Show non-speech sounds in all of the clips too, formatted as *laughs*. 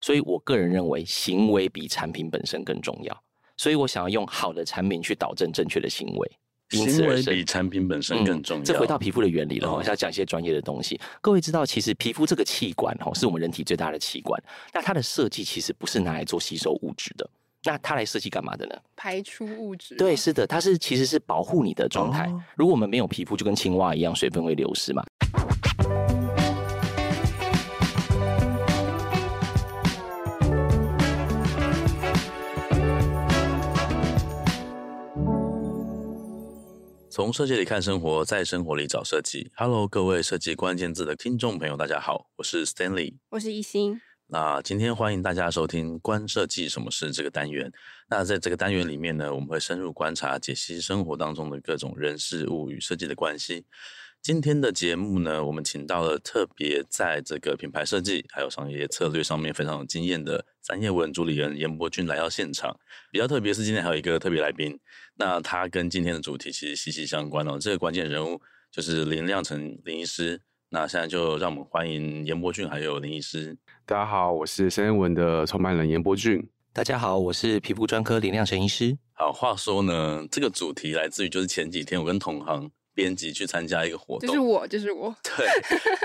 所以我个人认为，行为比产品本身更重要。所以我想要用好的产品去导正正确的行为。行为比产品本身更重要。嗯、这回到皮肤的原理了，我、哦、要讲一些专业的东西。各位知道，其实皮肤这个器官哈，是我们人体最大的器官。那它的设计其实不是拿来做吸收物质的，那它来设计干嘛的呢？排出物质。对，是的，它是其实是保护你的状态。哦、如果我们没有皮肤，就跟青蛙一样，水分会流失嘛。从设计里看生活，在生活里找设计。Hello，各位设计关键字的听众朋友，大家好，我是 Stanley，我是一心。那今天欢迎大家收听《观设计什么事》这个单元。那在这个单元里面呢，我们会深入观察、解析生活当中的各种人事物与设计的关系。今天的节目呢，我们请到了特别在这个品牌设计还有商业策略上面非常有经验的三叶文主理人严伯骏来到现场。比较特别是今天还有一个特别来宾，那他跟今天的主题其实息息相关哦。这个关键人物就是林亮成林医师。那现在就让我们欢迎严伯俊还有林医师。大家好，我是三叶文的创办人严伯俊。大家好，我是皮肤专科林亮成医师。好，话说呢，这个主题来自于就是前几天我跟同行。编辑去参加一个活动，就是我，就是我。对，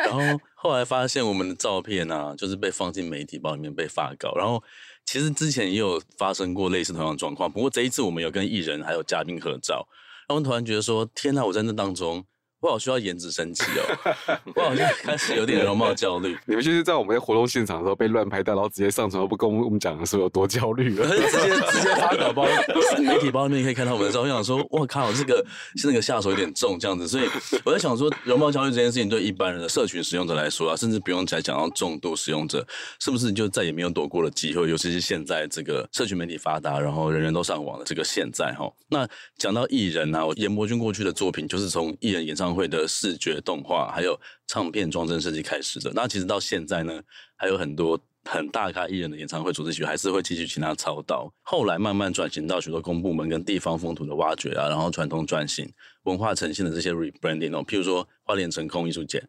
然后后来发现我们的照片啊，就是被放进媒体包里面被发稿。然后其实之前也有发生过类似同样的状况，不过这一次我们有跟艺人还有嘉宾合照，然后突然觉得说：天哪，我在那当中。我好需要颜值升级哦！我好像开始有点容貌焦虑。*laughs* 你们就是在我们在活动现场的时候被乱拍到，然后直接上传，都不跟我们讲的时候有多焦虑了。直接直接发稿包媒体包里面可以看到我们的照片，想说我靠，这个是那个下手有点重这样子。所以我在想说，容貌焦虑这件事情对一般人的社群使用者来说啊，甚至不用再讲到重度使用者，是不是就再也没有躲过了机会？尤其是现在这个社群媒体发达，然后人人都上网的这个现在哈。那讲到艺人啊，我严伯君过去的作品就是从艺人演唱会的视觉动画，还有唱片装帧设计开始的。那其实到现在呢，还有很多很大咖艺人的演唱会主题曲，还是会继续请他操刀。后来慢慢转型到许多公部门跟地方风土的挖掘啊，然后传统转型、文化呈现的这些 rebranding 哦，譬如说花莲成空艺术节，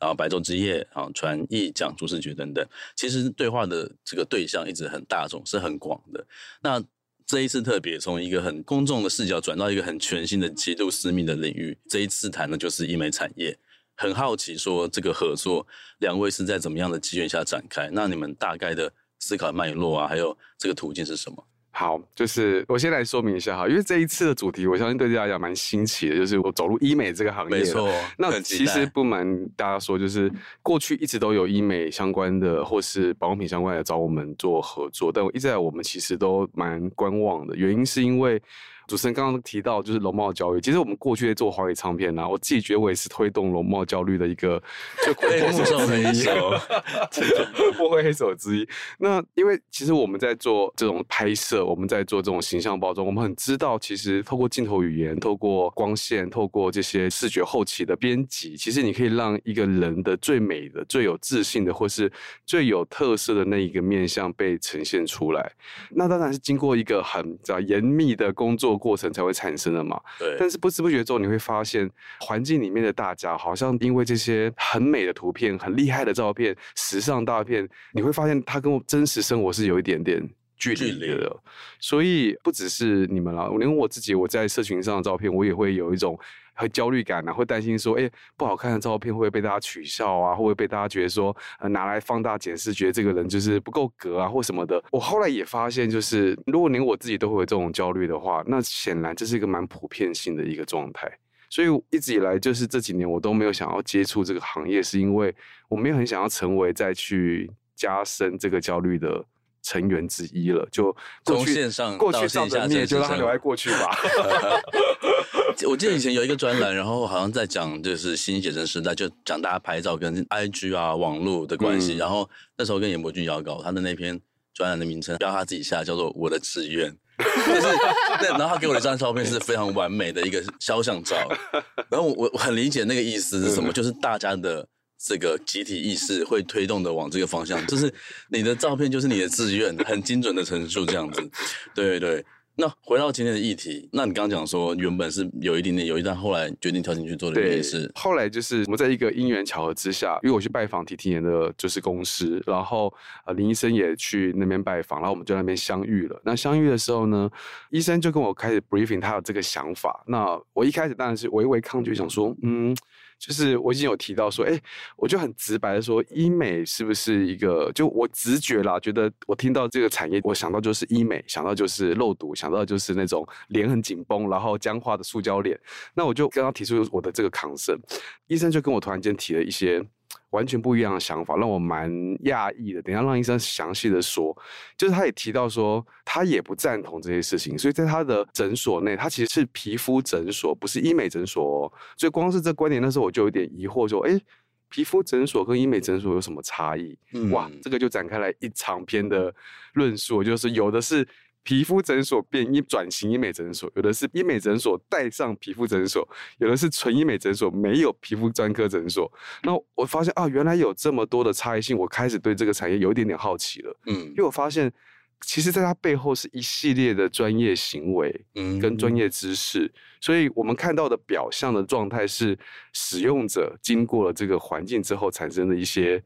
然后白昼之夜啊，传艺奖主视觉等等。其实对话的这个对象一直很大众，是很广的。那这一次特别从一个很公众的视角转到一个很全新的、极度私密的领域。这一次谈的就是医美产业。很好奇，说这个合作，两位是在怎么样的机缘下展开？那你们大概的思考脉络啊，还有这个途径是什么？好，就是我先来说明一下哈，因为这一次的主题，我相信对大家讲蛮新奇的，就是我走入医美这个行业。没错，那其实不瞒大家说，就是过去一直都有医美相关的或是保养品相关的找我们做合作，但我一直在我们其实都蛮观望的，原因是因为。主持人刚刚提到就是容貌焦虑，其实我们过去在做华语唱片呢、啊，我自己觉得我也是推动容貌焦虑的一个就幕后黑手，幕后黑手之一。*laughs* 那因为其实我们在做这种拍摄，我们在做这种形象包装，我们很知道，其实透过镜头语言、透过光线、透过这些视觉后期的编辑，其实你可以让一个人的最美的、最有自信的，或是最有特色的那一个面相被呈现出来。那当然是经过一个很严密的工作。过程才会产生的嘛，对。但是不知不觉中，你会发现环境里面的大家好像因为这些很美的图片、很厉害的照片、时尚大片，你会发现它跟我真实生活是有一点点距离的。所以不只是你们啦，连我自己，我在社群上的照片，我也会有一种。很焦虑感啊，会担心说，哎，不好看的照片会不会被大家取笑啊？会不会被大家觉得说，呃，拿来放大检视，觉得这个人就是不够格啊，或什么的？我后来也发现，就是如果连我自己都会有这种焦虑的话，那显然这是一个蛮普遍性的一个状态。所以一直以来，就是这几年我都没有想要接触这个行业，是因为我没有很想要成为再去加深这个焦虑的成员之一了。就过去线上过去上的面就让它留在过去吧。*laughs* *laughs* 我记得以前有一个专栏，然后好像在讲就是新写真时代，就讲大家拍照跟 IG 啊网络的关系。嗯、然后那时候跟严伯俊邀稿，他的那篇专栏的名称标他自己下叫做“我的志愿”，*laughs* 就是对。然后他给我的一张照片是非常完美的一个肖像照。然后我我很理解那个意思是什么，就是大家的这个集体意识会推动的往这个方向，就是你的照片就是你的志愿，很精准的陈述这样子。对对。那回到今天的议题，那你刚刚讲说原本是有一点点犹豫，但后来决定跳进去做的原因是，后来就是我们在一个因缘巧合之下，因为我去拜访提提年的就是公司，然后呃林医生也去那边拜访，然后我们就在那边相遇了。那相遇的时候呢，医生就跟我开始 briefing 他有这个想法。那我一开始当然是微微抗拒，想说嗯。就是我已经有提到说，哎、我就很直白的说，医美是不是一个？就我直觉啦，觉得我听到这个产业，我想到就是医美，想到就是肉毒，想到就是那种脸很紧绷，然后僵化的塑胶脸。那我就刚刚提出我的这个抗生医生就跟我突然间提了一些。完全不一样的想法，让我蛮讶异的。等一下让医生详细的说，就是他也提到说，他也不赞同这些事情。所以在他的诊所内，他其实是皮肤诊所，不是医美诊所哦。所以光是这观点，那时候我就有点疑惑，说，哎，皮肤诊所跟医美诊所有什么差异？嗯、哇，这个就展开来一长篇的论述，就是有的是。皮肤诊所变医转型医美诊所，有的是医美诊所带上皮肤诊所，有的是纯医美诊所没有皮肤专科诊所。那我发现啊，原来有这么多的差异性，我开始对这个产业有一点点好奇了。嗯，因为我发现，其实在它背后是一系列的专业行为，嗯，跟专业知识。嗯、所以我们看到的表象的状态是使用者经过了这个环境之后产生的一些。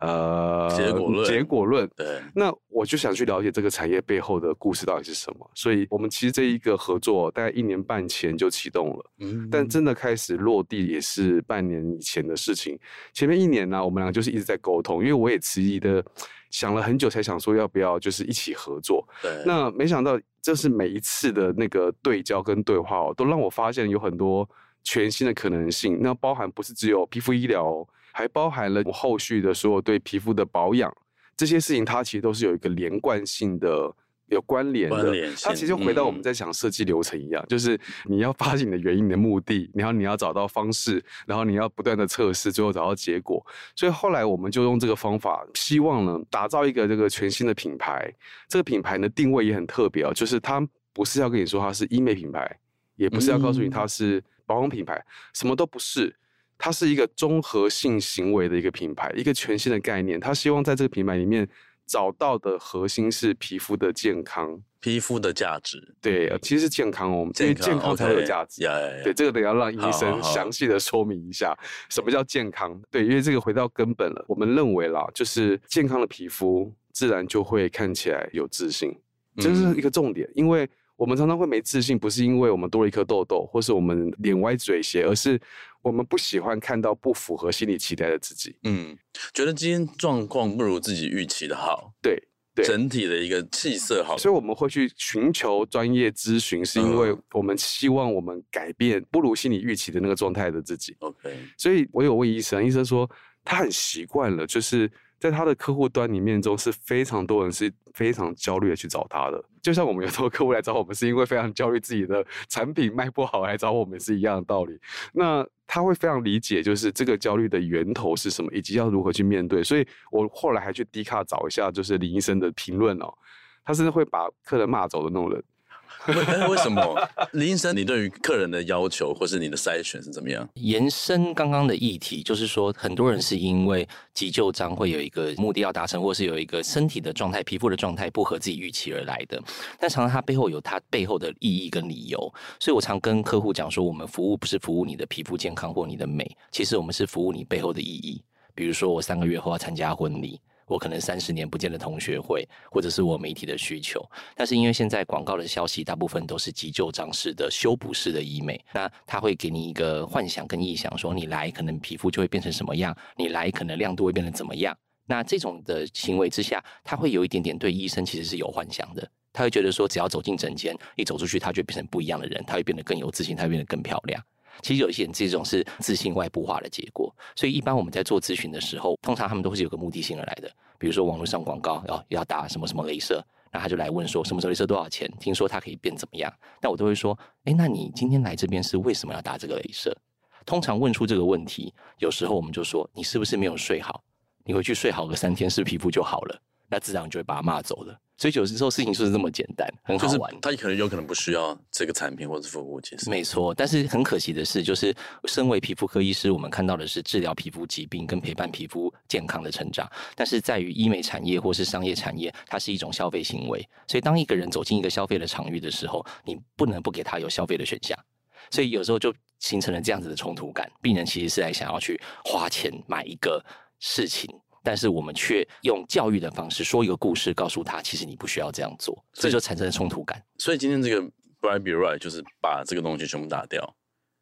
呃，结果论，结果论。对，那我就想去了解这个产业背后的故事到底是什么。所以，我们其实这一个合作大概一年半前就启动了，嗯，但真的开始落地也是半年以前的事情。前面一年呢，我们俩就是一直在沟通，因为我也迟疑的想了很久，才想说要不要就是一起合作。对，那没想到，这是每一次的那个对焦跟对话哦，都让我发现有很多全新的可能性。那包含不是只有皮肤医疗。还包含了我后续的所有对皮肤的保养这些事情，它其实都是有一个连贯性的、有关联的。它其实回到我们在讲设计流程一样，嗯、就是你要发现你的原因、你的目的，然后你要找到方式，然后你要不断的测试，最后找到结果。所以后来我们就用这个方法，希望呢打造一个这个全新的品牌。这个品牌呢定位也很特别哦，就是它不是要跟你说它是医美品牌，也不是要告诉你它是保养品牌，嗯、什么都不是。它是一个综合性行为的一个品牌，一个全新的概念。他希望在这个品牌里面找到的核心是皮肤的健康，皮肤的价值。对，其实是健康哦，因为健康才有价值。Okay. 对，这个得要让医生详细的说明一下什么叫健康。对，因为这个回到根本了。我们认为啦，就是健康的皮肤自然就会看起来有自信，这是一个重点，因为。我们常常会没自信，不是因为我们多了一颗痘痘，或是我们脸歪嘴斜，而是我们不喜欢看到不符合心理期待的自己。嗯，觉得今天状况不如自己预期的好。对，对，整体的一个气色好，所以我们会去寻求专业咨询，是因为我们希望我们改变不如心理预期的那个状态的自己。OK，所以我有问医生，医生说他很习惯了，就是。在他的客户端里面中，是非常多人是非常焦虑的去找他的。就像我们有时候客户来找我们，是因为非常焦虑自己的产品卖不好来找我们是一样的道理。那他会非常理解，就是这个焦虑的源头是什么，以及要如何去面对。所以我后来还去 D 卡找一下，就是林医生的评论哦，他是会把客人骂走的那种人。*laughs* 为什么林医生，你对于客人的要求或是你的筛选是怎么样？延伸刚刚的议题，就是说很多人是因为急救章会有一个目的要达成，或是有一个身体的状态、皮肤的状态不合自己预期而来的。但常常它背后有它背后的意义跟理由，所以我常跟客户讲说，我们服务不是服务你的皮肤健康或你的美，其实我们是服务你背后的意义。比如说，我三个月后要参加婚礼。我可能三十年不见的同学会，或者是我媒体的需求，但是因为现在广告的消息大部分都是急救章式的修补式的医美，那他会给你一个幻想跟臆想，说你来可能皮肤就会变成什么样，你来可能亮度会变成怎么样。那这种的行为之下，他会有一点点对医生其实是有幻想的，他会觉得说只要走进诊间，一走出去他就变成不一样的人，他会变得更有自信，他会变得更漂亮。其实有些人这种是自信外部化的结果，所以一般我们在做咨询的时候，通常他们都是有个目的性而来的。比如说网络上广告要要打什么什么镭射，那他就来问说什么时候镭射多少钱？听说它可以变怎么样？那我都会说，哎，那你今天来这边是为什么要打这个镭射？通常问出这个问题，有时候我们就说你是不是没有睡好？你回去睡好个三天，是皮肤就好了？那自然就会把他骂走了。所以有时候事情就是这么简单，很好玩。他可能有可能不需要这个产品或者服务，其实没错。但是很可惜的是，就是身为皮肤科医师，我们看到的是治疗皮肤疾病跟陪伴皮肤健康的成长。但是在于医美产业或是商业产业，它是一种消费行为。所以当一个人走进一个消费的场域的时候，你不能不给他有消费的选项。所以有时候就形成了这样子的冲突感。病人其实是在想要去花钱买一个事情，但是我们却用教育的方式说一个故事，告诉他其实你不需要这样做，这就产生了冲突感。所以今天这个 Bright Be Right 就是把这个东西全部打掉。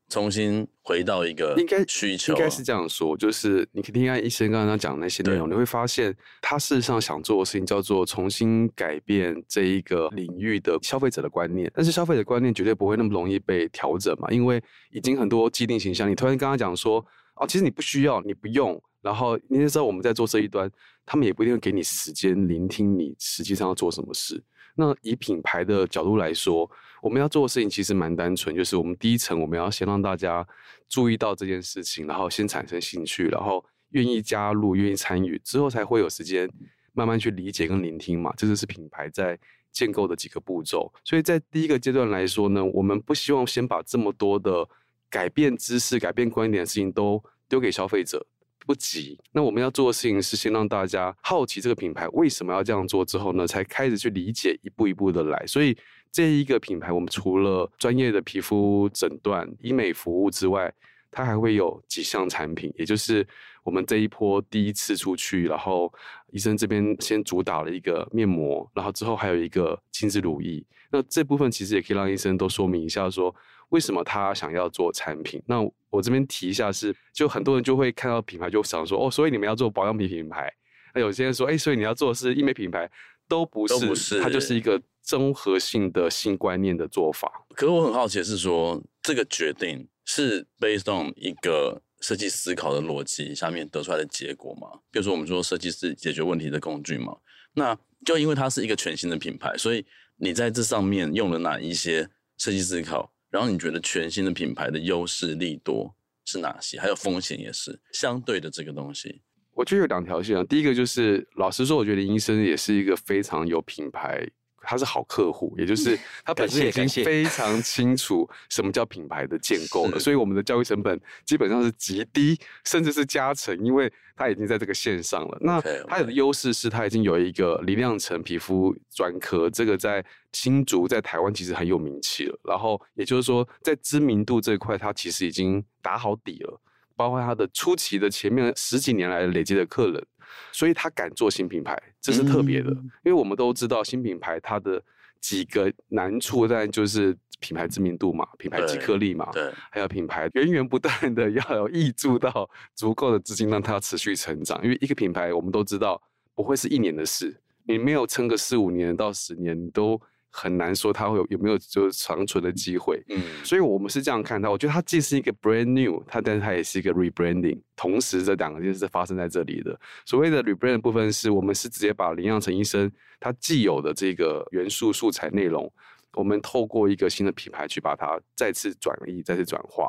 重新回到一个应该需求，应该是这样说，就是你可以听看医生刚刚讲的那些内容，你会发现他事实上想做的事情叫做重新改变这一个领域的消费者的观念，但是消费者观念绝对不会那么容易被调整嘛，因为已经很多既定形象。你突然刚刚讲说，哦，其实你不需要，你不用，然后那时候我们在做这一端，他们也不一定会给你时间聆听你实际上要做什么事。那以品牌的角度来说，我们要做的事情其实蛮单纯，就是我们第一层我们要先让大家注意到这件事情，然后先产生兴趣，然后愿意加入、愿意参与，之后才会有时间慢慢去理解跟聆听嘛。这就是品牌在建构的几个步骤。所以在第一个阶段来说呢，我们不希望先把这么多的改变知识、改变观点的事情都丢给消费者。不急，那我们要做的事情是先让大家好奇这个品牌为什么要这样做，之后呢，才开始去理解，一步一步的来。所以这一个品牌，我们除了专业的皮肤诊断、医美服务之外，它还会有几项产品，也就是我们这一波第一次出去，然后医生这边先主打了一个面膜，然后之后还有一个亲子乳液。那这部分其实也可以让医生都说明一下说。为什么他想要做产品？那我这边提一下是，就很多人就会看到品牌就想说，哦，所以你们要做保养品品牌。那有些人说，哎，所以你要做的是医美品牌，都不是，都不是，它就是一个综合性的新观念的做法。可是我很好奇是说，这个决定是 based on 一个设计思考的逻辑下面得出来的结果吗？比如说我们说设计是解决问题的工具嘛？那就因为它是一个全新的品牌，所以你在这上面用了哪一些设计思考？然后你觉得全新的品牌的优势利多是哪些？还有风险也是相对的这个东西。我觉得有两条线啊。第一个就是，老实说，我觉得林医生也是一个非常有品牌。他是好客户，也就是他本身已经非常清楚什么叫品牌的建构了，所以我们的教育成本基本上是极低，甚至是加成，因为他已经在这个线上了。那他的优势是他已经有一个李亮成皮肤专科，这个在新竹在台湾其实很有名气了。然后也就是说，在知名度这一块，他其实已经打好底了，包括他的初期的前面十几年来累积的客人。所以他敢做新品牌，这是特别的，嗯、因为我们都知道新品牌它的几个难处，当然就是品牌知名度嘛，品牌即颗粒嘛，对，还有品牌源源不断的要有挹注到足够的资金，让它持续成长。因为一个品牌我们都知道不会是一年的事，你没有撑个四五年到十年，你都。很难说它会有有没有就是长存的机会，嗯，所以我们是这样看它。我觉得它既是一个 brand new，它但是它也是一个 rebranding，同时这两个件事发生在这里的。所谓的 rebrand 部分是我们是直接把林阳成医生他既有的这个元素素材内容，我们透过一个新的品牌去把它再次转移、再次转化。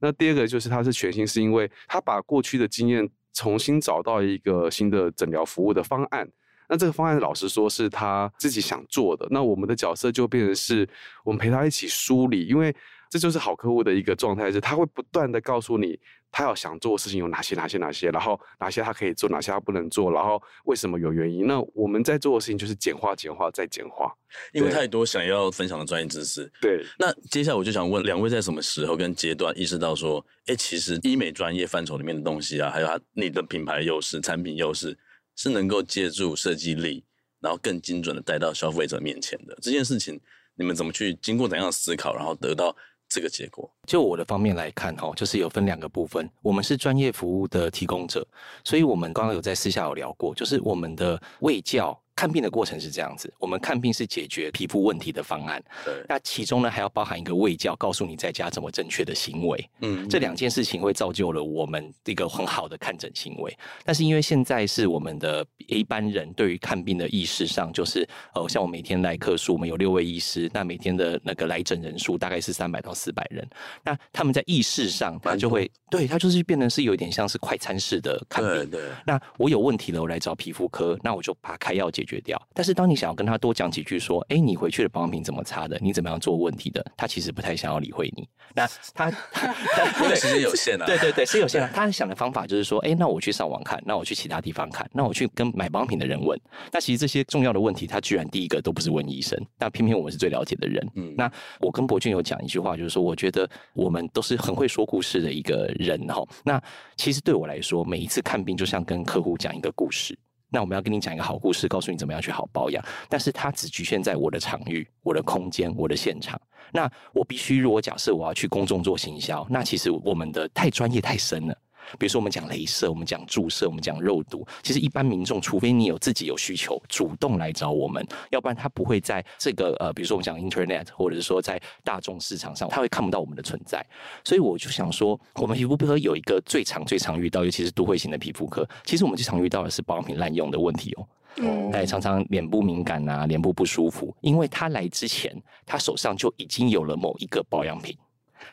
那第二个就是它是全新，是因为它把过去的经验重新找到一个新的诊疗服务的方案。那这个方案老实说是他自己想做的，那我们的角色就变成是我们陪他一起梳理，因为这就是好客户的一个状态，是他会不断的告诉你他要想做的事情有哪些哪些哪些，然后哪些他可以做，哪些他不能做，然后为什么有原因。那我们在做的事情就是简化、简化再简化，因为太多想要分享的专业知识。对，那接下来我就想问两位，在什么时候跟阶段意识到说，哎，其实医美专业范畴里面的东西啊，还有他你的品牌优势、产品优势。是能够借助设计力，然后更精准的带到消费者面前的这件事情，你们怎么去经过怎样的思考，然后得到这个结果？就我的方面来看，哈，就是有分两个部分。我们是专业服务的提供者，所以我们刚刚有在私下有聊过，就是我们的卫教。看病的过程是这样子，我们看病是解决皮肤问题的方案。对，那其中呢还要包含一个卫教，告诉你在家怎么正确的行为。嗯，这两件事情会造就了我们一个很好的看诊行为。但是因为现在是我们的一般人对于看病的意识上，就是呃，像我每天来客数，我们有六位医师，那每天的那个来诊人数大概是三百到四百人。那他们在意识上，他就会对他就是变成是有点像是快餐式的看病。对，对，那我有问题了，我来找皮肤科，那我就把开药解决掉。但是当你想要跟他多讲几句，说，哎，你回去的保养品怎么擦的？你怎么样做问题的？他其实不太想要理会你。那他 *laughs* 因为时间有限啊，对对对，是有限啊。他想的方法就是说，哎，那我去上网看，那我去其他地方看，那我去跟买保养品的人问。那其实这些重要的问题，他居然第一个都不是问医生，但偏偏我们是最了解的人。嗯，那我跟博俊有讲一句话，就是说，我觉得我们都是很会说故事的一个人哈。那其实对我来说，每一次看病就像跟客户讲一个故事。那我们要跟你讲一个好故事，告诉你怎么样去好保养。但是它只局限在我的场域、我的空间、我的现场。那我必须，如果假设我要去公众做行销，那其实我们的太专业太深了。比如说，我们讲镭射，我们讲注射，我们讲肉毒。其实一般民众，除非你有自己有需求，主动来找我们，要不然他不会在这个呃，比如说我们讲 Internet，或者是说在大众市场上，他会看不到我们的存在。所以我就想说，我们皮肤科有一个最常、最常遇到，尤其是都会型的皮肤科，其实我们最常遇到的是保养品滥用的问题哦。嗯，哎，常常脸部敏感啊，脸部不舒服，因为他来之前，他手上就已经有了某一个保养品，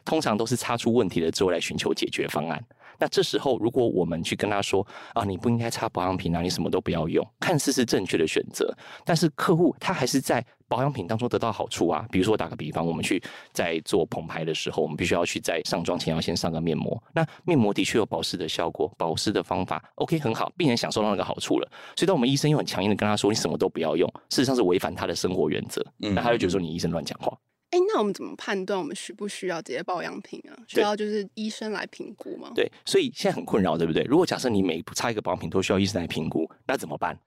通常都是擦出问题了之后来寻求解决方案。那这时候，如果我们去跟他说啊，你不应该擦保养品啊，你什么都不要用，看似是正确的选择，但是客户他还是在保养品当中得到好处啊。比如说，打个比方，我们去在做棚拍的时候，我们必须要去在上妆前要先上个面膜。那面膜的确有保湿的效果，保湿的方法 OK 很好，病人享受到那个好处了。所以，当我们医生又很强硬的跟他说，你什么都不要用，事实上是违反他的生活原则，嗯，那他就觉得说你医生乱讲话。哎，那我们怎么判断我们需不需要这些保养品啊？需要就是医生来评估吗？对，所以现在很困扰，对不对？如果假设你每擦一个保养品都需要医生来评估，那怎么办？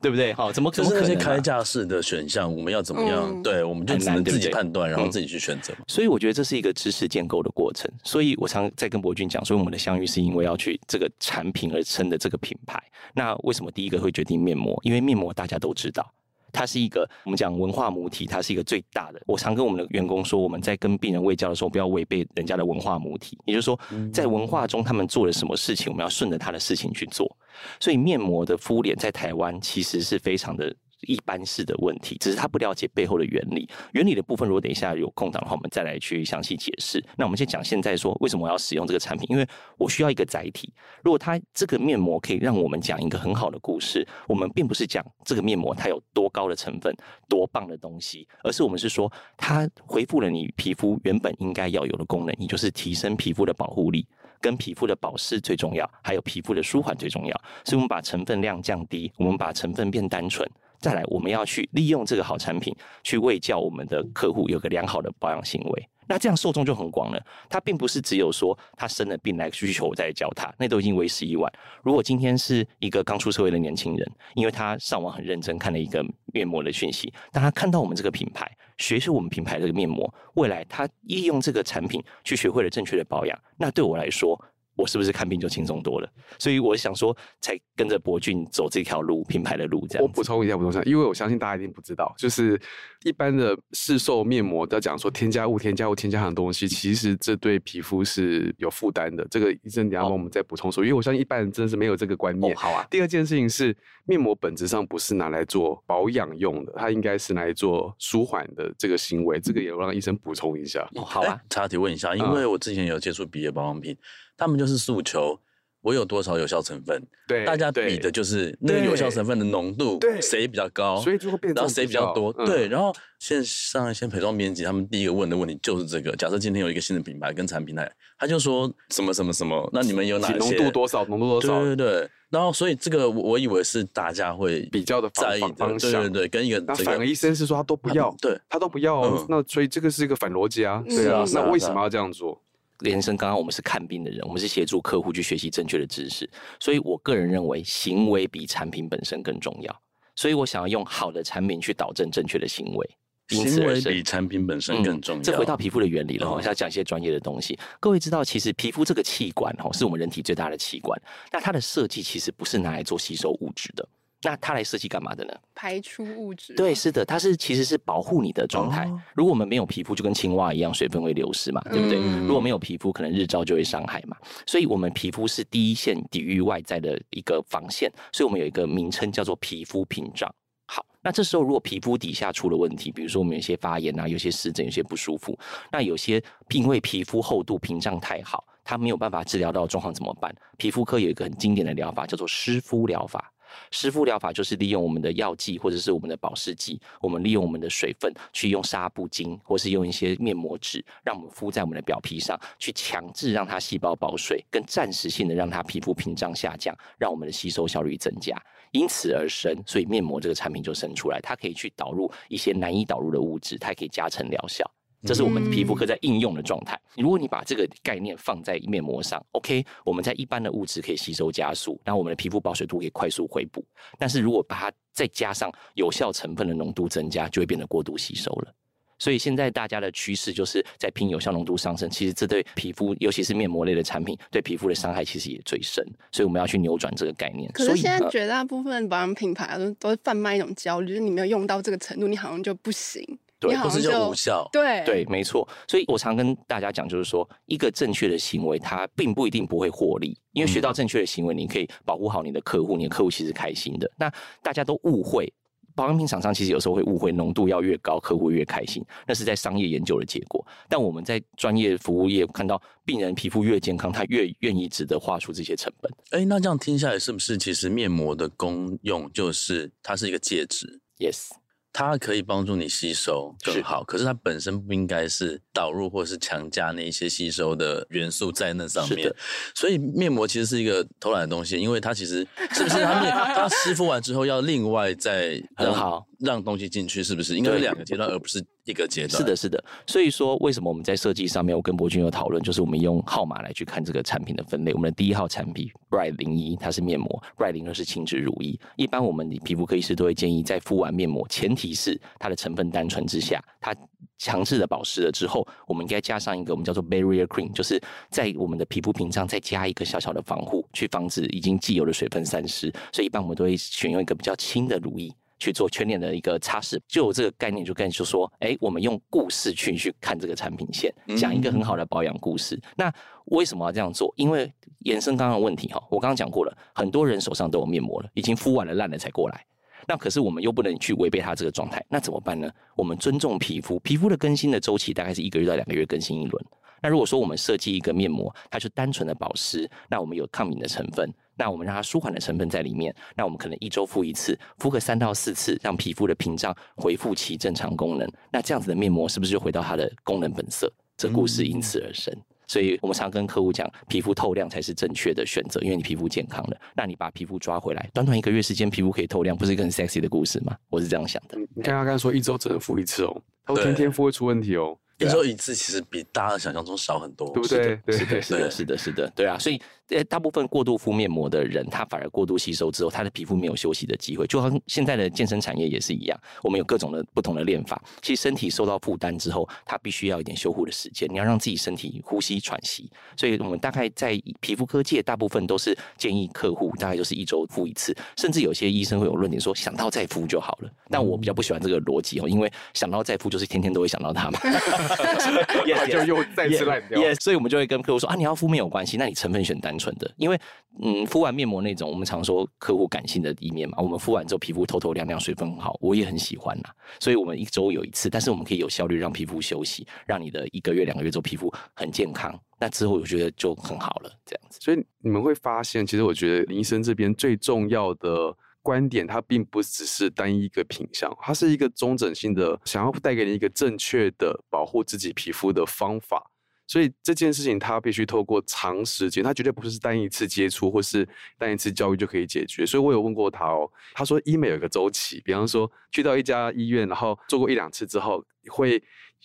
对不对？好，怎么可能？就是那些开价式的选项，我们要怎么样？嗯、对，我们就只能自己判断，然后自己去选择、嗯。所以我觉得这是一个知识建构的过程。所以我常在跟博君讲，所以我们的相遇是因为要去这个产品而生的这个品牌。那为什么第一个会决定面膜？因为面膜大家都知道。它是一个我们讲文化母体，它是一个最大的。我常跟我们的员工说，我们在跟病人喂教的时候，不要违背人家的文化母体。也就是说，在文化中他们做了什么事情，我们要顺着他的事情去做。所以面膜的敷脸在台湾其实是非常的。一般式的问题，只是他不了解背后的原理。原理的部分，如果等一下有空档的话，我们再来去详细解释。那我们先讲现在说，为什么我要使用这个产品？因为我需要一个载体。如果它这个面膜可以让我们讲一个很好的故事，我们并不是讲这个面膜它有多高的成分、多棒的东西，而是我们是说它恢复了你皮肤原本应该要有的功能，也就是提升皮肤的保护力，跟皮肤的保湿最重要，还有皮肤的舒缓最重要。所以我们把成分量降低，我们把成分变单纯。再来，我们要去利用这个好产品，去为教我们的客户有个良好的保养行为。那这样受众就很广了。他并不是只有说他生了病来需求我再教他，那都已经为时已晚。如果今天是一个刚出社会的年轻人，因为他上网很认真看了一个面膜的讯息，当他看到我们这个品牌，学习我们品牌这个面膜，未来他利用这个产品去学会了正确的保养，那对我来说。我是不是看病就轻松多了？所以我想说，才跟着博俊走这条路，品牌的路这样。我补充一下，补充一下，因为我相信大家一定不知道，就是一般的市售面膜在讲说添加物、添加物、添加很多东西，其实这对皮肤是有负担的。这个医生，你要帮我们再补充说，因为我相信一般人真的是没有这个观念。哦、好啊。第二件事情是，面膜本质上不是拿来做保养用的，它应该是拿来做舒缓的这个行为。这个也要让医生补充一下。哦，好啊。*laughs* 插题问一下，因为我之前有接触别的保养品。他们就是诉求我有多少有效成分，对，大家比的就是那个有效成分的浓度，对，谁比较高，所以就会变，然后谁比较多，对，然后线上一些陪装编辑，他们第一个问的问题就是这个：假设今天有一个新的品牌跟产品来，他就说什么什么什么，那你们有哪些浓度多少，浓度多少？对对对。然后所以这个我以为是大家会比较的在意的，对对对，跟一个那反而医生是说他都不要，对，他都不要，那所以这个是一个反逻辑啊，对啊，那为什么要这样做？连生，刚刚我们是看病的人，我们是协助客户去学习正确的知识，所以我个人认为行为比产品本身更重要，所以我想要用好的产品去导正正确的行为，行为比产品本身更重要。嗯、这回到皮肤的原理了，我想讲一些专业的东西。各位知道，其实皮肤这个器官哈，是我们人体最大的器官，那它的设计其实不是拿来做吸收物质的。那它来设计干嘛的呢？排出物质。对，是的，它是其实是保护你的状态。哦、如果我们没有皮肤，就跟青蛙一样，水分会流失嘛，对不对？嗯、如果没有皮肤，可能日照就会伤害嘛。所以，我们皮肤是第一线抵御外在的一个防线。所以我们有一个名称叫做皮肤屏障。好，那这时候如果皮肤底下出了问题，比如说我们有些发炎啊，有些湿疹，有些不舒服，那有些因为皮肤厚度屏障太好，它没有办法治疗到状况怎么办？皮肤科有一个很经典的疗法，叫做湿敷疗法。湿敷疗法就是利用我们的药剂或者是我们的保湿剂，我们利用我们的水分去用纱布巾，或是用一些面膜纸，让我们敷在我们的表皮上，去强制让它细胞保水，跟暂时性的让它皮肤屏障下降，让我们的吸收效率增加，因此而生。所以面膜这个产品就生出来，它可以去导入一些难以导入的物质，它可以加成疗效。这是我们皮肤科在应用的状态。如果你把这个概念放在面膜上，OK，我们在一般的物质可以吸收加速，然后我们的皮肤保水度可以快速回补。但是如果把它再加上有效成分的浓度增加，就会变得过度吸收了。所以现在大家的趋势就是在拼有效浓度上升。其实这对皮肤，尤其是面膜类的产品，对皮肤的伤害其实也最深。所以我们要去扭转这个概念。可是现在绝大部分保养品牌都都贩卖一种焦虑，就是你没有用到这个程度，你好像就不行。对，不是就无效。对对，没错。所以我常跟大家讲，就是说，一个正确的行为，它并不一定不会获利，因为学到正确的行为，你可以保护好你的客户，你的客户其实开心的。那大家都误会，保养品厂商其实有时候会误会，浓度要越高，客户越开心，那是在商业研究的结果。但我们在专业服务业看到，病人皮肤越健康，他越愿意值得花出这些成本。哎，那这样听下来，是不是其实面膜的功用就是它是一个介质？Yes。它可以帮助你吸收更好，是，可是它本身不应该是导入或是强加那一些吸收的元素在那上面。所以面膜其实是一个偷懒的东西，因为它其实 *laughs* 是不是它面它湿敷完之后要另外再很好让东西进去，是不是应该是两个阶段，而不是一个阶段？是的，是的。所以说，为什么我们在设计上面，我跟博君有讨论，就是我们用号码来去看这个产品的分类。我们的第一号产品 Bright 零一，它是面膜；Bright 零二是轻质乳液。一般我们的皮肤科医师都会建议，在敷完面膜，前提是它的成分单纯之下，它强制的保湿了之后，我们应该加上一个我们叫做 Barrier Cream，就是在我们的皮肤屏障再加一个小小的防护，去防止已经既有的水分散失。所以一般我们都会选用一个比较轻的乳液。去做全脸的一个擦拭，就有这个概念，就跟就说，哎，我们用故事去去看这个产品线，讲一个很好的保养故事。嗯、那为什么要这样做？因为延伸刚刚的问题哈，我刚刚讲过了，很多人手上都有面膜了，已经敷完了烂了才过来。那可是我们又不能去违背它这个状态，那怎么办呢？我们尊重皮肤，皮肤的更新的周期大概是一个月到两个月更新一轮。那如果说我们设计一个面膜，它是单纯的保湿，那我们有抗敏的成分。那我们让它舒缓的成分在里面，那我们可能一周敷一次，敷个三到四次，让皮肤的屏障恢复其正常功能。那这样子的面膜是不是就回到它的功能本色？这故事因此而生。嗯、所以我们常跟客户讲，皮肤透亮才是正确的选择，因为你皮肤健康了，那你把皮肤抓回来，短短一个月时间，皮肤可以透亮，不是一个很 sexy 的故事吗？我是这样想的。你看他刚才说一周只能敷一次哦，他说天天敷会出问题哦。一周一次其实比大家想象中少很多，对不对？是的，是的，是的，是的，是的，对啊，所以。呃，大部分过度敷面膜的人，他反而过度吸收之后，他的皮肤没有休息的机会。就好像现在的健身产业也是一样，我们有各种的不同的练法。其实身体受到负担之后，它必须要一点修护的时间。你要让自己身体呼吸喘息。所以我们大概在皮肤科界，大部分都是建议客户大概就是一周敷一次，甚至有些医生会有论点说想到再敷就好了。但我比较不喜欢这个逻辑哦，因为想到再敷就是天天都会想到它嘛，*laughs* 就又再次烂掉。Yes, 所以我们就会跟客户说啊，你要敷面有关系，那你成分选单纯的，因为。嗯，敷完面膜那种，我们常说客户感性的一面嘛。我们敷完之后，皮肤透透亮亮，水分很好，我也很喜欢呐。所以，我们一周有一次，但是我们可以有效率让皮肤休息，让你的一个月、两个月之后皮肤很健康。那之后，我觉得就很好了，这样子。所以你们会发现，其实我觉得林医生这边最重要的观点，它并不只是单一一个品相，它是一个中整性的，想要带给你一个正确的保护自己皮肤的方法。所以这件事情，它必须透过长时间，它绝对不是单一次接触或是单一次教育就可以解决。所以我有问过他哦，他说医美有个周期，比方说去到一家医院，然后做过一两次之后，会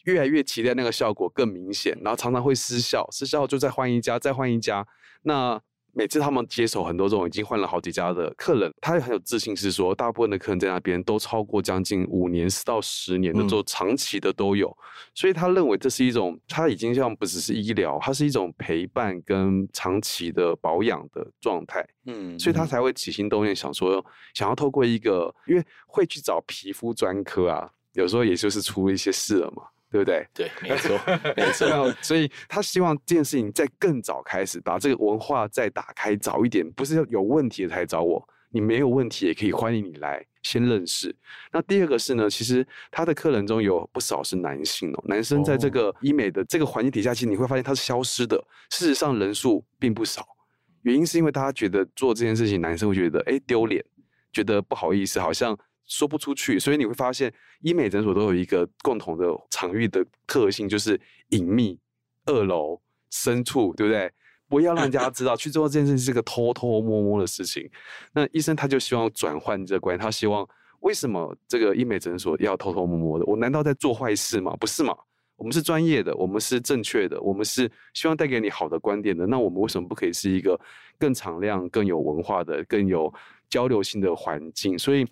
越来越期待那个效果更明显，然后常常会失效，失效就再换一家，再换一家。那每次他们接手很多这种已经换了好几家的客人，他也很有自信，是说大部分的客人在那边都超过将近五年到十年的，做长期的都有，所以他认为这是一种，他已经像不只是医疗，它是一种陪伴跟长期的保养的状态，嗯，所以他才会起心动念想说，想要透过一个，因为会去找皮肤专科啊，有时候也就是出一些事了嘛。对不对？对，没错，*laughs* 没错。所以他希望这件事情在更早开始，把这个文化再打开早一点，不是有问题的才找我，你没有问题也可以欢迎你来先认识。那第二个是呢，其实他的客人中有不少是男性哦，男生在这个医美的这个环境底下，其实你会发现他是消失的，事实上人数并不少。原因是因为大家觉得做这件事情，男生会觉得哎丢脸，觉得不好意思，好像说不出去。所以你会发现，医美诊所都有一个共同的场域的特性，就是隐秘、二楼、深处，对不对？不要让人家知道去做这件事情是个偷偷摸摸的事情。那医生他就希望转换这个观念，他希望为什么这个医美诊所要偷偷摸摸的？我难道在做坏事吗？不是嘛？我们是专业的，我们是正确的，我们是希望带给你好的观点的。那我们为什么不可以是一个更敞亮、更有文化的、更有交流性的环境？所以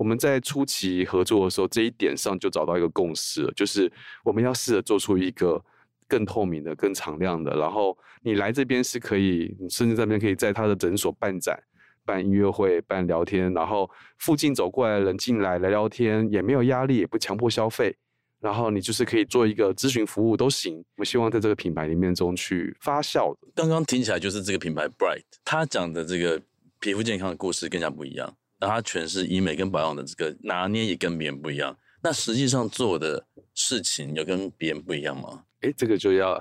我们在初期合作的时候，这一点上就找到一个共识，就是我们要试着做出一个更透明的、更敞亮的。然后你来这边是可以，甚至这边可以在他的诊所办展、办音乐会、办聊天，然后附近走过来的人进来来聊天，也没有压力，也不强迫消费。然后你就是可以做一个咨询服务都行。我希望在这个品牌里面中去发酵。刚刚听起来就是这个品牌 Bright，他讲的这个皮肤健康的故事更加不一样。那他诠释医美跟保养的这个拿捏也跟别人不一样。那实际上做的事情有跟别人不一样吗？哎，这个就要，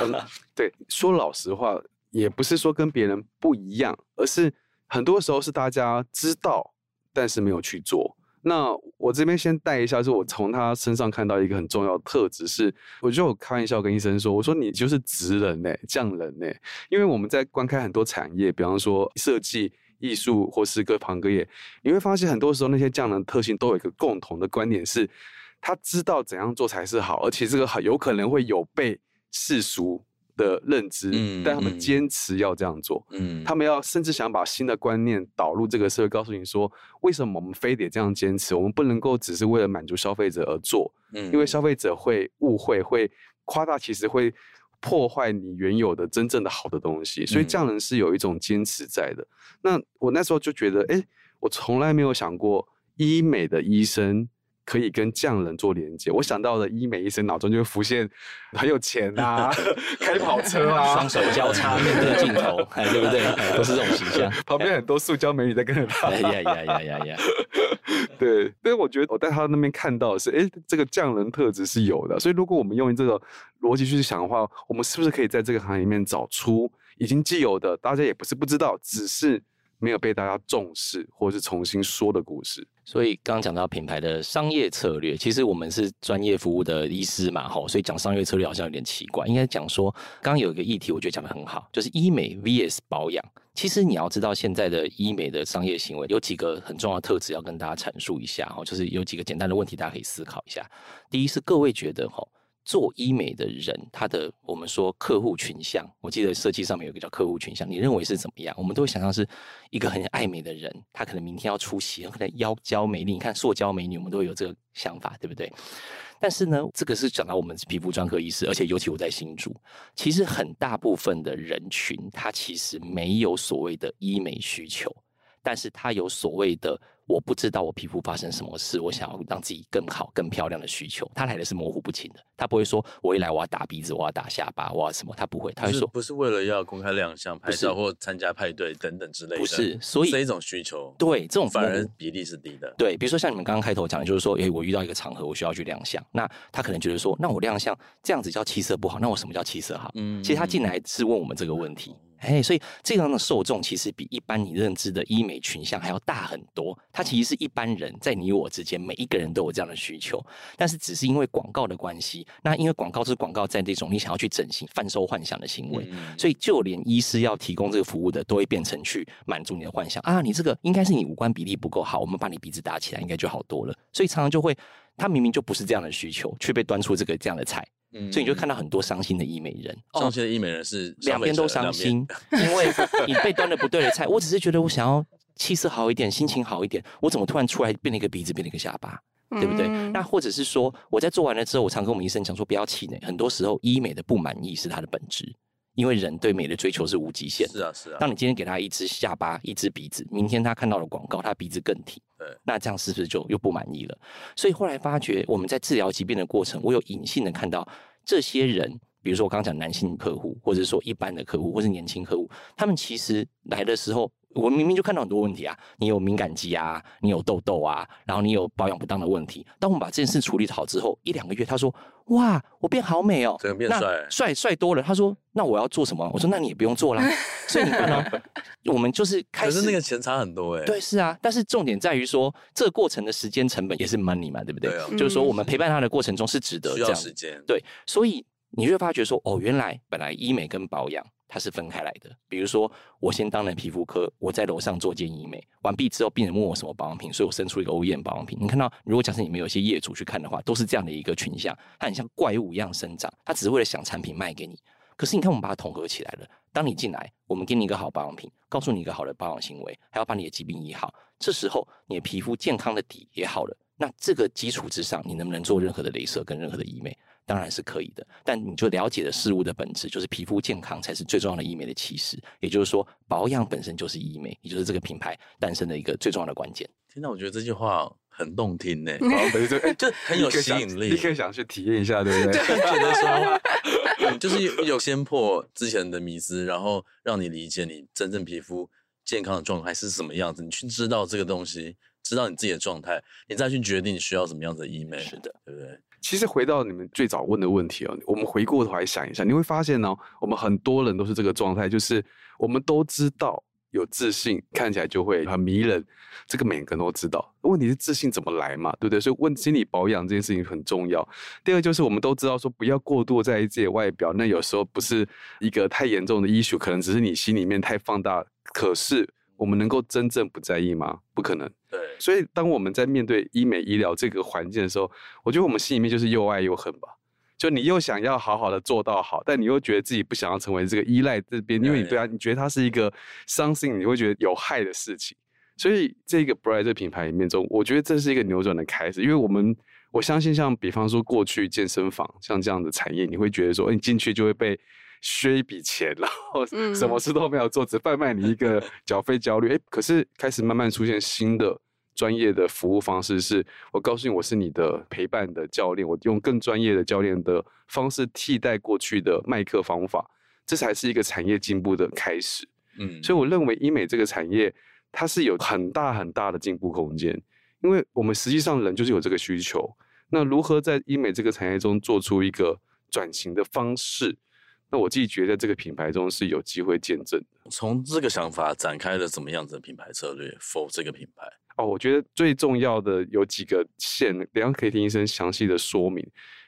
嗯、*laughs* 对，说老实话，也不是说跟别人不一样，而是很多时候是大家知道，但是没有去做。那我这边先带一下，是我从他身上看到一个很重要的特质，是我就有开玩笑跟医生说，我说你就是直人呢，匠人呢，因为我们在观看很多产业，比方说设计、艺术或是各行各业，你会发现很多时候那些匠人特性都有一个共同的观点，是他知道怎样做才是好，而且这个很有可能会有被世俗的认知，但他们坚持要这样做，嗯，他们要甚至想把新的观念导入这个社会，告诉你说，为什么我们非得这样坚持？我们不能够只是为了满足消费者而做，嗯，因为消费者会误会、会夸大，其实会破坏你原有的真正的好的东西。所以匠人是有一种坚持在的。那我那时候就觉得，哎，我从来没有想过医美的医生。可以跟匠人做连接，我想到了医美医生脑中就会浮现很有钱啊，*laughs* 开跑车啊，*laughs* 双手交叉 *laughs* 面对镜头，哎，对不对？都是这种形象。旁边很多塑胶美女在跟着他。呀呀呀呀呀！对，所以我觉得我在他那边看到的是，哎，这个匠人特质是有的。所以如果我们用这个逻辑去想的话，我们是不是可以在这个行业里面找出已经既有的，大家也不是不知道，只是。没有被大家重视，或是重新说的故事。所以刚刚讲到品牌的商业策略，其实我们是专业服务的医师嘛，吼，所以讲商业策略好像有点奇怪。应该讲说，刚刚有一个议题，我觉得讲得很好，就是医美 vs 保养。其实你要知道，现在的医美的商业行为有几个很重要的特质要跟大家阐述一下，哈，就是有几个简单的问题，大家可以思考一下。第一是各位觉得，吼。做医美的人，他的我们说客户群像，我记得设计上面有个叫客户群像，你认为是怎么样？我们都会想象是一个很爱美的人，他可能明天要出席，可能妖娇美丽，你看塑胶美女，我们都会有这个想法，对不对？但是呢，这个是讲到我们皮肤专科医师，而且尤其我在新竹，其实很大部分的人群，他其实没有所谓的医美需求，但是他有所谓的。我不知道我皮肤发生什么事，我想要让自己更好、更漂亮的需求，他来的是模糊不清的，他不会说我一来我要打鼻子，我要打下巴，我要什么，他不会，他会说不是为了要公开亮相、拍照或参加派对等等之类的，不是，所以这一种需求，对这种反而比例是低的。对，比如说像你们刚刚开头讲的，就是说，诶、欸，我遇到一个场合，我需要去亮相，那他可能觉得说，那我亮相这样子叫气色不好，那我什么叫气色好？嗯，其实他进来是问我们这个问题。哎，所以这样的受众其实比一般你认知的医美群像还要大很多。它其实是一般人在你我之间，每一个人都有这样的需求，但是只是因为广告的关系。那因为广告是广告，在这种你想要去整形、贩售幻想的行为，所以就连医师要提供这个服务的，都会变成去满足你的幻想啊。你这个应该是你五官比例不够好，我们把你鼻子打起来，应该就好多了。所以常常就会，他明明就不是这样的需求，却被端出这个这样的菜。所以你就看到很多伤心的医美人，伤心的医美人是两边都伤心，*laughs* 因为你被端了不对的菜。我只是觉得我想要气色好一点，心情好一点，我怎么突然出来变了一个鼻子，变了一个下巴，对不对？那或者是说我在做完了之后，我常跟我们医生讲说不要气馁。很多时候医美的不满意是它的本质。因为人对美的追求是无极限的，是啊是啊。当你今天给他一只下巴、一只鼻子，明天他看到了广告，他鼻子更挺，对，那这样是不是就又不满意了？所以后来发觉，我们在治疗疾病的过程，我有隐性的看到这些人比如说我刚刚讲男性客户，或者说一般的客户，或是年轻客户，他们其实来的时候，我明明就看到很多问题啊，你有敏感肌啊，你有痘痘啊，然后你有保养不当的问题。当我们把这件事处理好之后，一两个月，他说：“哇，我变好美哦，整个变帅，帅帅多了。”他说：“那我要做什么？”我说：“那你也不用做啦。*laughs* ”所以你看到，我们就是开始，可是那个钱差很多哎。对，是啊，但是重点在于说，这个过程的时间成本也是 money 嘛，对不对？对啊，就是说，我们陪伴他的过程中是值得这样，需要时间。对，所以你就会发觉说，哦，原来本来医美跟保养。它是分开来的，比如说我先当了皮肤科，我在楼上做件医美，完毕之后病人问我什么保养品，所以我生出一个 OEM 保养品。你看到，如果假设你们有些业主去看的话，都是这样的一个群像，它很像怪物一样生长，它只是为了想产品卖给你。可是你看，我们把它统合起来了，当你进来，我们给你一个好保养品，告诉你一个好的保养行为，还要把你的疾病医好，这时候你的皮肤健康的底也好了，那这个基础之上，你能不能做任何的雷射跟任何的医美？当然是可以的，但你就了解了事物的本质，就是皮肤健康才是最重要的医美的起始。也就是说，保养本身就是医美，也就是这个品牌诞生的一个最重要的关键。听到我觉得这句话很动听呢，*laughs* 就很有吸引力，你可以想去体验一下，对不对？觉得说，就是有先破之前的迷思，然后让你理解你真正皮肤健康的状态是什么样子，你去知道这个东西，知道你自己的状态，你再去决定你需要什么样子的医美，是的，对不对？其实回到你们最早问的问题哦，我们回过头来想一下，你会发现呢，我们很多人都是这个状态，就是我们都知道有自信，看起来就会很迷人，这个每个人都知道。问题是自信怎么来嘛，对不对？所以问心理保养这件事情很重要。第二就是我们都知道说不要过度在意自己外表，那有时候不是一个太严重的医术可能只是你心里面太放大。可是我们能够真正不在意吗？不可能。对。所以，当我们在面对医美医疗这个环境的时候，我觉得我们心里面就是又爱又恨吧。就你又想要好好的做到好，但你又觉得自己不想要成为这个依赖这边，因为你对啊，你觉得它是一个 something，你会觉得有害的事情。所以，这个 Bride 这个品牌里面中，我觉得这是一个扭转的开始。因为我们我相信，像比方说过去健身房像这样的产业，你会觉得说，你进去就会被削一笔钱，然后什么事都没有做，只贩卖你一个 *laughs* 缴费焦虑。哎，可是开始慢慢出现新的。专业的服务方式是，我告诉你，我是你的陪伴的教练，我用更专业的教练的方式替代过去的卖课方法，这才是一个产业进步的开始。嗯，所以我认为医美这个产业它是有很大很大的进步空间，因为我们实际上人就是有这个需求。那如何在医美这个产业中做出一个转型的方式？那我自己觉得这个品牌中是有机会见证的。从这个想法展开了怎么样子的品牌策略？for 这个品牌？哦，我觉得最重要的有几个线，等下可以听医生详细的说明。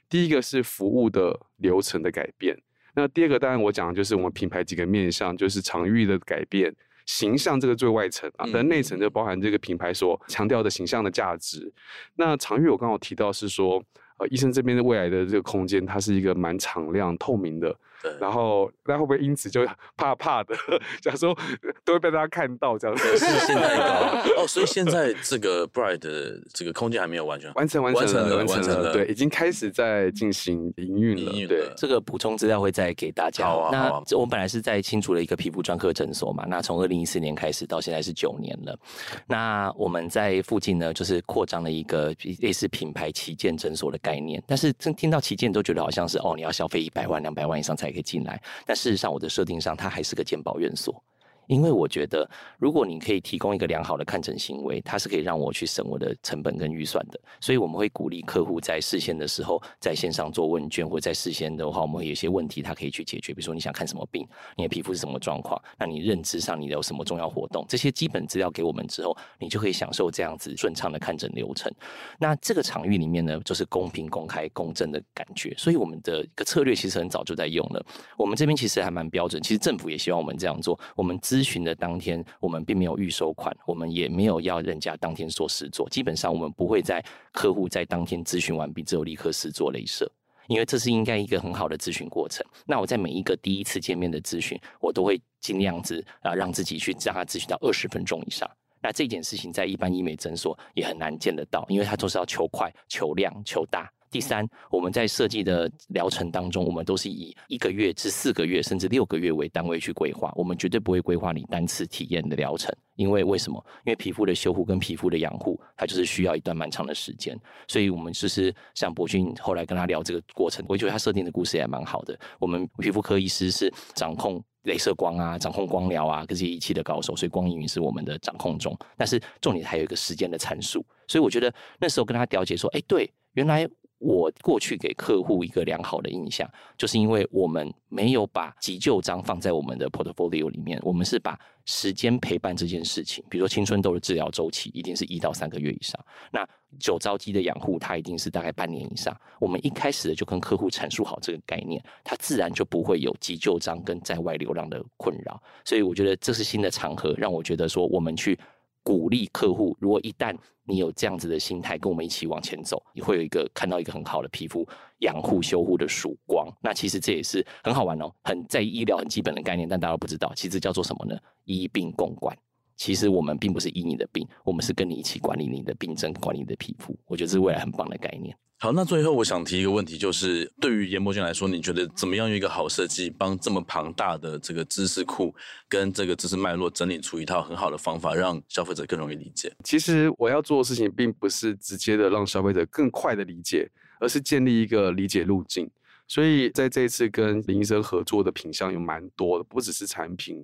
第一个是服务的流程的改变，那第二个当然我讲的就是我们品牌几个面向，就是场域的改变，形象这个最外层啊，但内层就包含这个品牌所强调的形象的价值。那场域我刚好提到是说，呃，医生这边的未来的这个空间，它是一个蛮敞亮、透明的。然后，那会不会因此就 *laughs* 怕怕的？假如说都会被大家看到这样子，视 *laughs* 线太高哦。所以现在这个 Bride 的这个空间还没有完全完成，完成了，完成了，对，已经开始在进行营运了。对，这个补充资料会再给大家。好啊，那好啊，我们本来是在新竹的一个皮肤专科诊所嘛，那从二零一四年开始到现在是九年了。那我们在附近呢，就是扩张了一个类似品牌旗舰诊所的概念。但是真听到旗舰，都觉得好像是哦，你要消费一百万、两百万以上才可以进来，但事实上，我的设定上，它还是个鉴宝院所。因为我觉得，如果你可以提供一个良好的看诊行为，它是可以让我去省我的成本跟预算的。所以我们会鼓励客户在事先的时候，在线上做问卷，或在事先的话，我们会有些问题，他可以去解决。比如说你想看什么病，你的皮肤是什么状况，那你认知上你有什么重要活动，这些基本资料给我们之后，你就可以享受这样子顺畅的看诊流程。那这个场域里面呢，就是公平、公开、公正的感觉。所以我们的一个策略其实很早就在用了。我们这边其实还蛮标准，其实政府也希望我们这样做。我们咨询的当天，我们并没有预收款，我们也没有要人家当天做实做。基本上，我们不会在客户在当天咨询完毕之后立刻实做镭射，因为这是应该一个很好的咨询过程。那我在每一个第一次见面的咨询，我都会尽量子啊让自己去让他咨询到二十分钟以上。那这件事情在一般医美诊所也很难见得到，因为他都是要求快、求量、求大。第三，我们在设计的疗程当中，我们都是以一个月至四个月，甚至六个月为单位去规划。我们绝对不会规划你单次体验的疗程，因为为什么？因为皮肤的修护跟皮肤的养护，它就是需要一段蛮长的时间。所以，我们就是像博勋后来跟他聊这个过程，我觉得他设定的故事也蛮好的。我们皮肤科医师是掌控镭射光啊，掌控光疗啊，这些仪器的高手，所以光影是我们的掌控中。但是重点还有一个时间的参数，所以我觉得那时候跟他了解说，哎，对，原来。我过去给客户一个良好的印象，就是因为我们没有把急救章放在我们的 portfolio 里面，我们是把时间陪伴这件事情，比如说青春痘的治疗周期一定是一到三个月以上，那酒糟肌的养护它一定是大概半年以上。我们一开始的就跟客户阐述好这个概念，它自然就不会有急救章跟在外流浪的困扰。所以我觉得这是新的场合，让我觉得说我们去。鼓励客户，如果一旦你有这样子的心态，跟我们一起往前走，你会有一个看到一个很好的皮肤养护修护的曙光。那其实这也是很好玩哦，很在医疗很基本的概念，但大家都不知道，其实叫做什么呢？医病共管。其实我们并不是医你的病，我们是跟你一起管理你的病症，管理你的皮肤。我觉得这是未来很棒的概念。好，那最后我想提一个问题，就是对于研博君来说，你觉得怎么样用一个好设计，帮这么庞大的这个知识库跟这个知识脉络整理出一套很好的方法，让消费者更容易理解？其实我要做的事情，并不是直接的让消费者更快的理解，而是建立一个理解路径。所以在这一次跟林医生合作的品项有蛮多的，不只是产品，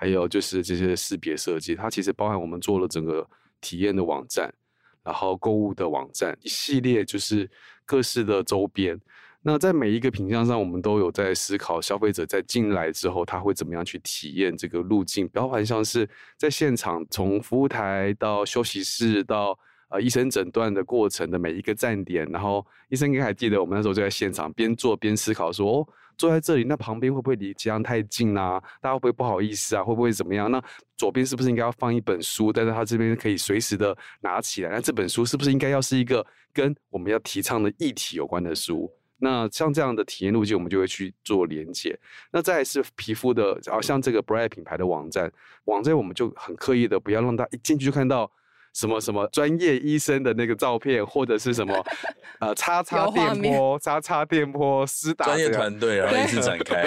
还有就是这些识别设计，它其实包含我们做了整个体验的网站。然后购物的网站一系列就是各式的周边，那在每一个品项上，我们都有在思考消费者在进来之后，他会怎么样去体验这个路径，包含像是在现场从服务台到休息室到呃医生诊断的过程的每一个站点，然后医生应该还记得我们那时候就在现场边做边思考说，哦。坐在这里，那旁边会不会离这样太近啊？大家会不会不好意思啊？会不会怎么样？那左边是不是应该要放一本书？但是他这边可以随时的拿起来。那这本书是不是应该要是一个跟我们要提倡的议题有关的书？那像这样的体验路径，我们就会去做连接。那再是皮肤的，好像这个 Bright 品牌的网站，网站我们就很刻意的不要让大家一进去就看到。什么什么专业医生的那个照片，或者是什么 *laughs* 呃，叉叉电波，叉叉电波，施打专业团队，然后一次展开。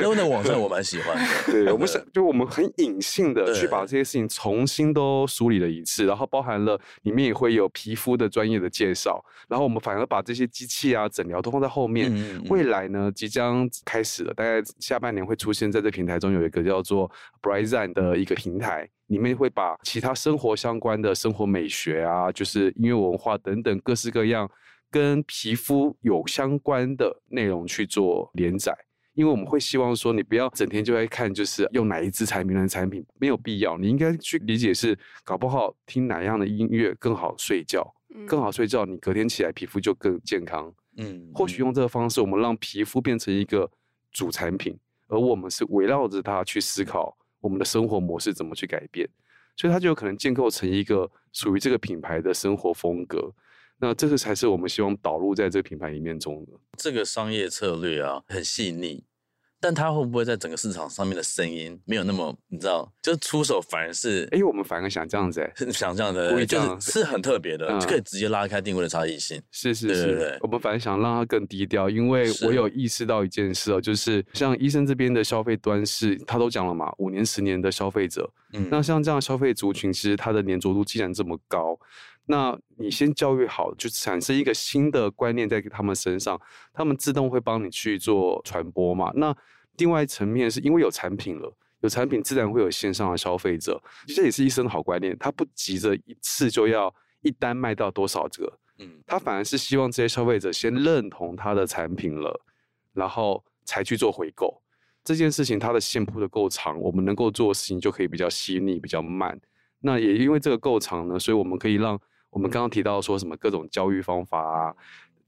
因为那网站我蛮喜欢的。对，我们想就我们很隐性的去把这些事情重新都梳理了一次，然后包含了里面也会有皮肤的专业的介绍，然后我们反而把这些机器啊、诊疗都放在后面。嗯嗯未来呢，即将开始了，大概下半年会出现在这平台中有一个叫做 Brightzine 的一个平台。里面会把其他生活相关的生活美学啊，就是音乐文化等等各式各样跟皮肤有相关的内容去做连载，因为我们会希望说，你不要整天就在看，就是用哪一支产品的产品，没有必要。你应该去理解是，搞不好听哪样的音乐更好睡觉，更好睡觉，你隔天起来皮肤就更健康。嗯，或许用这个方式，我们让皮肤变成一个主产品，而我们是围绕着它去思考。我们的生活模式怎么去改变，所以它就有可能建构成一个属于这个品牌的生活风格。那这个才是我们希望导入在这个品牌里面中的。这个商业策略啊，很细腻。但他会不会在整个市场上面的声音没有那么，你知道，就出手反而是，哎，我们反而想这样子，哎，想这样的，就是是很特别的，就可以直接拉开定位的差异性。是是是，我们反而想让它更低调，因为我有意识到一件事哦，就是像医生这边的消费端是，他都讲了嘛，五年十年的消费者，嗯，那像这样消费族群，其实它的粘着度既然这么高。那你先教育好，就产生一个新的观念在他们身上，他们自动会帮你去做传播嘛。那另外一层面是因为有产品了，有产品自然会有线上的消费者，这也是医生的好观念。他不急着一次就要一单卖到多少个，嗯，他反而是希望这些消费者先认同他的产品了，然后才去做回购。这件事情它的线铺的够长，我们能够做的事情就可以比较细腻、比较慢。那也因为这个够长呢，所以我们可以让。我们刚刚提到说什么各种教育方法啊，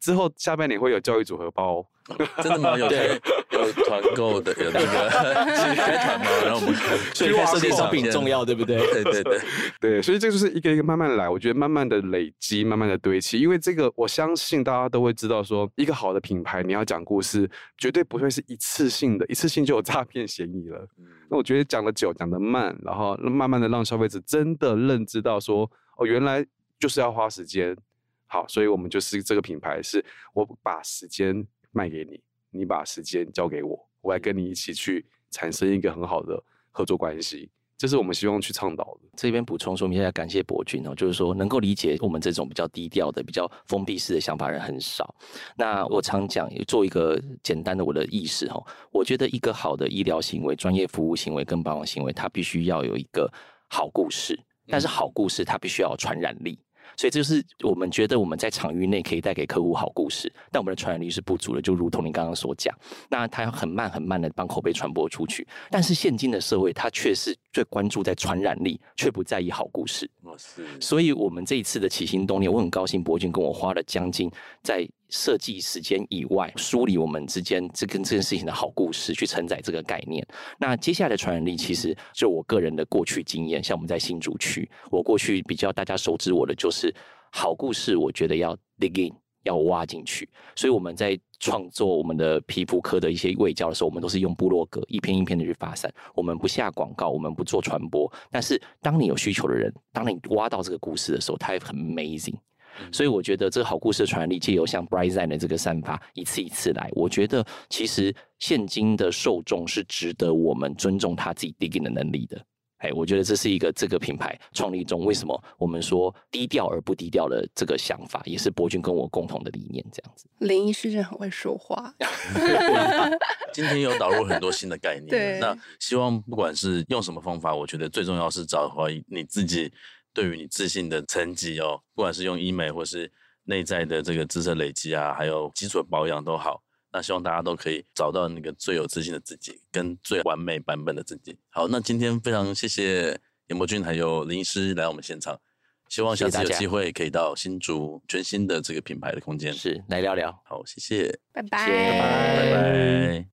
之后下半年会有教育组合包，真的吗？有有团购的，有那个 *laughs* 开团吗？然后我们所以设计商品重要，对不对？对对对 *laughs* 对，所以这就是一个一个慢慢来，我觉得慢慢的累积，慢慢的堆砌，因为这个我相信大家都会知道说，一个好的品牌你要讲故事，绝对不会是一次性的，一次性就有诈骗嫌疑了。那我觉得讲的久，讲的慢，然后慢慢的让消费者真的认知到说，哦，原来。就是要花时间，好，所以我们就是这个品牌，是我把时间卖给你，你把时间交给我，我来跟你一起去产生一个很好的合作关系。这是我们希望去倡导的。这边补充说明一下，感谢博君哦，就是说能够理解我们这种比较低调的、比较封闭式的想法人很少。那我常讲，做一个简单的我的意识哦，我觉得一个好的医疗行为、专业服务行为跟保养行为，它必须要有一个好故事，但是好故事它必须要有传染力。所以这就是我们觉得我们在场域内可以带给客户好故事，但我们的传染力是不足的，就如同你刚刚所讲，那它要很慢很慢的帮口碑传播出去。但是现今的社会，它却是最关注在传染力，却不在意好故事。所以我们这一次的起心动念，我很高兴博君跟我花了将近在。设计时间以外，梳理我们之间这跟这件事情的好故事，去承载这个概念。那接下来的传染力，其实就我个人的过去经验，像我们在新竹区，我过去比较大家熟知我的就是好故事，我觉得要 dig in，要挖进去。所以我们在创作我们的皮肤科的一些卫教的时候，我们都是用部落格一篇一篇的去发散，我们不下广告，我们不做传播。但是当你有需求的人，当你挖到这个故事的时候，它也很 amazing。所以我觉得这个好故事的传染力，借由像 Bright Zen 的这个散发，一次一次来，我觉得其实现今的受众是值得我们尊重他自己 digging 的能力的。哎，我觉得这是一个这个品牌创立中为什么我们说低调而不低调的这个想法，也是博君跟我共同的理念。这样子，林医师真的很会说话。*laughs* 今天有导入很多新的概念，那希望不管是用什么方法，我觉得最重要是找回你自己。对于你自信的层级哦，不管是用医美或是内在的这个知识累积啊，还有基础的保养都好，那希望大家都可以找到那个最有自信的自己，跟最完美版本的自己。好，那今天非常谢谢严博君还有林医师来我们现场，希望下次有机会可以到新竹全新的这个品牌的空间，是来聊聊。好，谢谢，拜拜，谢谢拜拜。拜拜。